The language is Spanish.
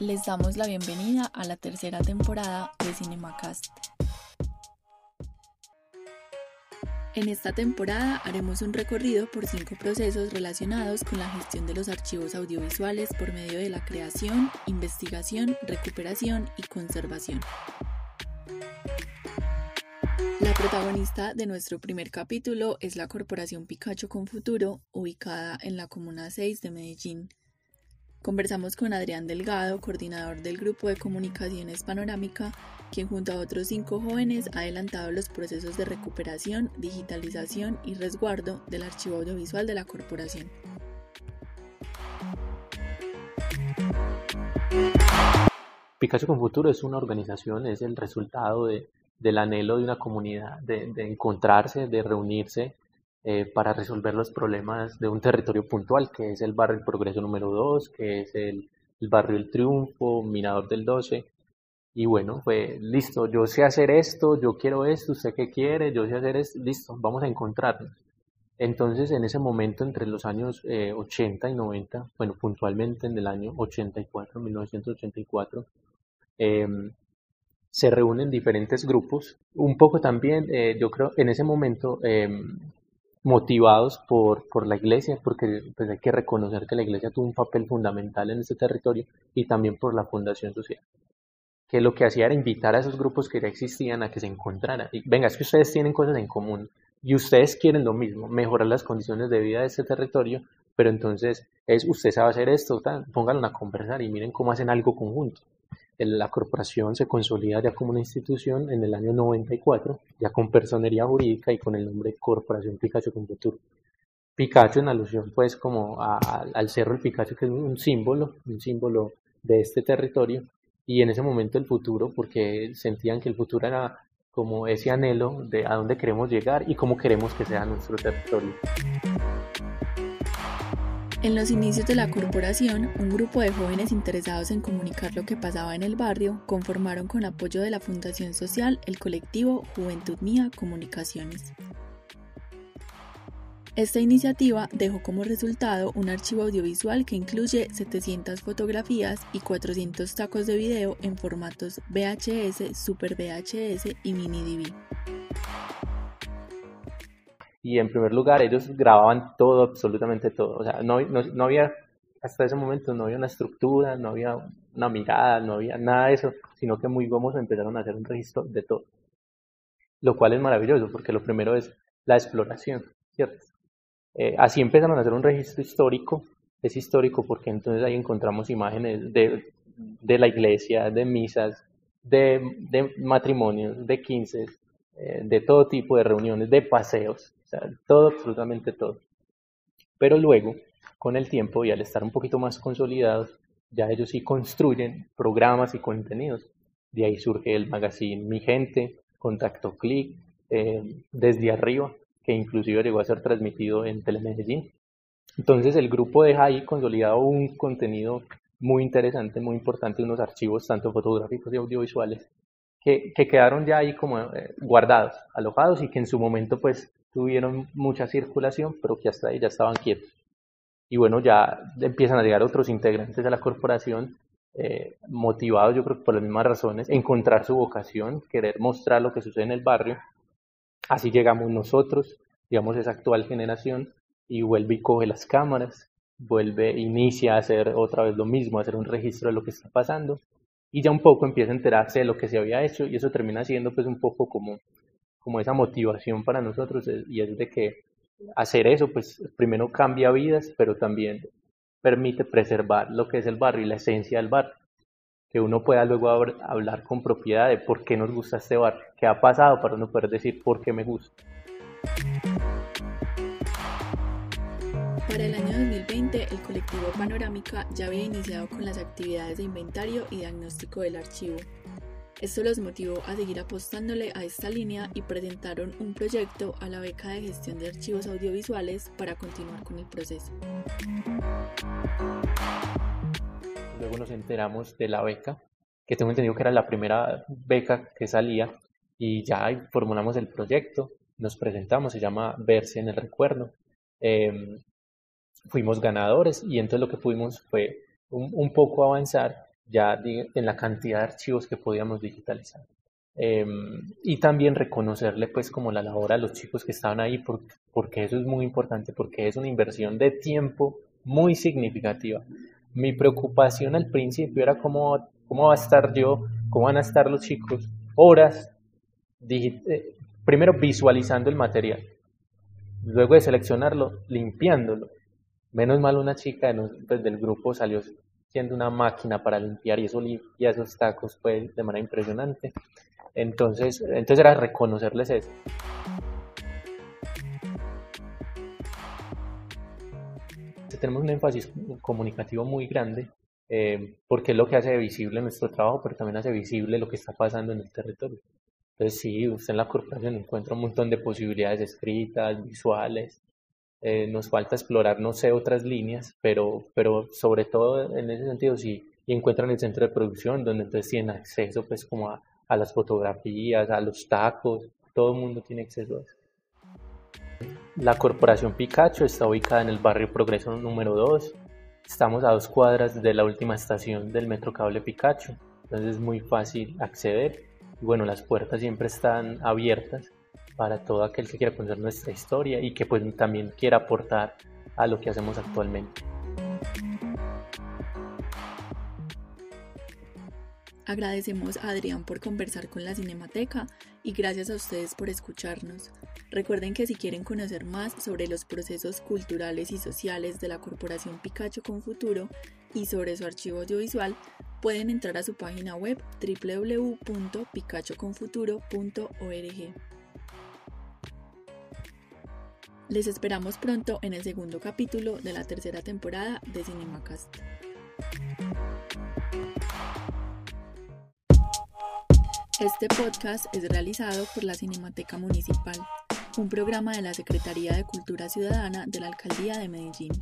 Les damos la bienvenida a la tercera temporada de CinemaCast. En esta temporada haremos un recorrido por cinco procesos relacionados con la gestión de los archivos audiovisuales por medio de la creación, investigación, recuperación y conservación. La protagonista de nuestro primer capítulo es la Corporación Picacho con Futuro, ubicada en la Comuna 6 de Medellín. Conversamos con Adrián Delgado, coordinador del Grupo de Comunicaciones Panorámica, quien junto a otros cinco jóvenes ha adelantado los procesos de recuperación, digitalización y resguardo del archivo audiovisual de la corporación. Picacho con Futuro es una organización, es el resultado del anhelo de una comunidad, de, encontrarse, de reunirse eh, para resolver los problemas de un territorio puntual, que es el barrio El Progreso número 2, que es el, barrio El Triunfo, Mirador del 12. Y bueno, pues listo, yo sé hacer esto, yo quiero esto, usted qué quiere, yo sé hacer esto, listo, vamos a encontrarnos. Entonces, en ese momento, entre los años 80 eh, y 90, bueno, puntualmente en el año 84, 1984, em, se reúnen diferentes grupos. Un poco también, eh, yo creo, en ese momento em, motivados por, por la iglesia, porque pues, hay que reconocer que la iglesia tuvo un papel fundamental en este territorio y también por la fundación social, que lo que hacía era invitar a esos grupos que ya existían a que se encontraran. Y, venga, es que ustedes tienen cosas en común y ustedes quieren lo mismo, mejorar las condiciones de vida de este territorio, pero entonces es usted sabe hacer esto, pónganlo a conversar y miren cómo hacen algo conjunto la corporación se consolida ya como una institución en el año 94, ya con personería jurídica y con el nombre Corporación Picacho con Futuro. Picacho en alusión pues como al Cerro El Picacho, que es un símbolo, un símbolo de este territorio, y en ese momento el futuro, porque sentían que el futuro era como ese anhelo de a dónde queremos llegar y cómo queremos que sea nuestro territorio. En los inicios de la corporación, un grupo de jóvenes interesados en comunicar lo que pasaba en el barrio conformaron con apoyo de la Fundación Social el colectivo Juventud Mía Comunicaciones. Esta iniciativa dejó como resultado un archivo audiovisual que incluye 700 fotografías y 400 tacos de video en formatos VHS, Super VHS y Mini DV y en primer lugar ellos grababan todo, absolutamente todo. O sea, no, no, había, hasta ese momento no había una estructura, no había una mirada, no había nada de eso, sino que muy gomoso empezaron a hacer un registro de todo. Lo cual es maravilloso, porque lo primero es la exploración, ¿cierto? Eh, así empezaron a hacer un registro histórico. Es histórico porque entonces ahí encontramos imágenes de, de la iglesia, de misas, de, de matrimonios, de quince, eh, de todo tipo de reuniones, de paseos, sea, todo, absolutamente todo. Pero luego, con el tiempo y al estar un poquito más consolidados, ya ellos sí construyen programas y contenidos. De ahí surge el magazine Mi Gente, Contacto Click, eh, Desde Arriba, que inclusive llegó a ser transmitido en Telemedellín. Entonces el grupo deja ahí consolidado un contenido muy interesante, muy importante, unos archivos tanto fotográficos y audiovisuales que, quedaron ya ahí como eh, guardados, alojados y que en su momento pues tuvieron mucha circulación, pero que hasta ahí ya estaban quietos. Y bueno, ya empiezan a llegar otros integrantes de la corporación, eh, motivados yo creo por las mismas razones, encontrar su vocación, querer mostrar lo que sucede en el barrio. Así llegamos nosotros, digamos esa actual generación, y vuelve y coge las cámaras, vuelve, inicia a hacer otra vez lo mismo, a hacer un registro de lo que está pasando, y ya un poco empieza a enterarse de lo que se había hecho y eso termina siendo pues un poco como, como esa motivación para nosotros y es de que hacer eso pues primero cambia vidas pero también permite preservar lo que es el barrio y la esencia del barrio que uno pueda luego hablar con propiedad de por qué nos gusta este barrio, qué ha pasado para uno poder decir por qué me gusta. Para el año 2020, el colectivo Panorámica ya había iniciado con las actividades de inventario y diagnóstico del archivo. Esto los motivó a seguir apostándole a esta línea y presentaron un proyecto a la beca de gestión de archivos audiovisuales para continuar con el proceso. Luego nos enteramos de la beca, que tengo entendido que era la primera beca que salía, y ya formulamos el proyecto, nos presentamos, se llama Verse en el Recuerdo. Em, fuimos ganadores y entonces lo que pudimos fue un, poco avanzar ya en la cantidad de archivos que podíamos digitalizar. Em, y también reconocerle pues como la labor a los chicos que estaban ahí porque, porque eso es muy importante, porque es una inversión de tiempo muy significativa. Mi preocupación al principio era cómo, cómo va a estar yo, cómo van a estar los chicos, horas, eh, primero visualizando el material, luego de seleccionarlo, limpiándolo. Menos mal una chica pues, del grupo salió siendo una máquina para limpiar y eso limpia esos tacos pues, de manera impresionante. Entonces, entonces era reconocerles eso. Tenemos un énfasis comunicativo muy grande eh, porque es lo que hace visible nuestro trabajo, pero también hace visible lo que está pasando en el territorio. Entonces sí, usted en la corporación encuentra un montón de posibilidades escritas, visuales. Eh, nos falta explorar, no sé, otras líneas, pero, pero sobre todo en ese sentido y encuentran el centro de producción donde entonces tienen acceso pues como a, a las fotografías, a los tacos, todo el mundo tiene acceso a eso. La corporación Pikachu está ubicada en el barrio Progreso número 2. Estamos a dos cuadras de la última estación del Metro Cable Pikachu, entonces es muy fácil acceder. Y bueno, las puertas siempre están abiertas para todo aquel que quiera conocer nuestra historia y que pues también quiera aportar a lo que hacemos actualmente. Agradecemos a Adrián por conversar con la Cinemateca y gracias a ustedes por escucharnos. Recuerden que si quieren conocer más sobre los procesos culturales y sociales de la Corporación Picacho con Futuro y sobre su archivo audiovisual, pueden entrar a su página web www.picachoconfuturo.org. Les esperamos pronto en el segundo capítulo de la tercera temporada de Cinemacast. Este podcast es realizado por la Cinemateca Municipal, un programa de la Secretaría de Cultura Ciudadana de la Alcaldía de Medellín.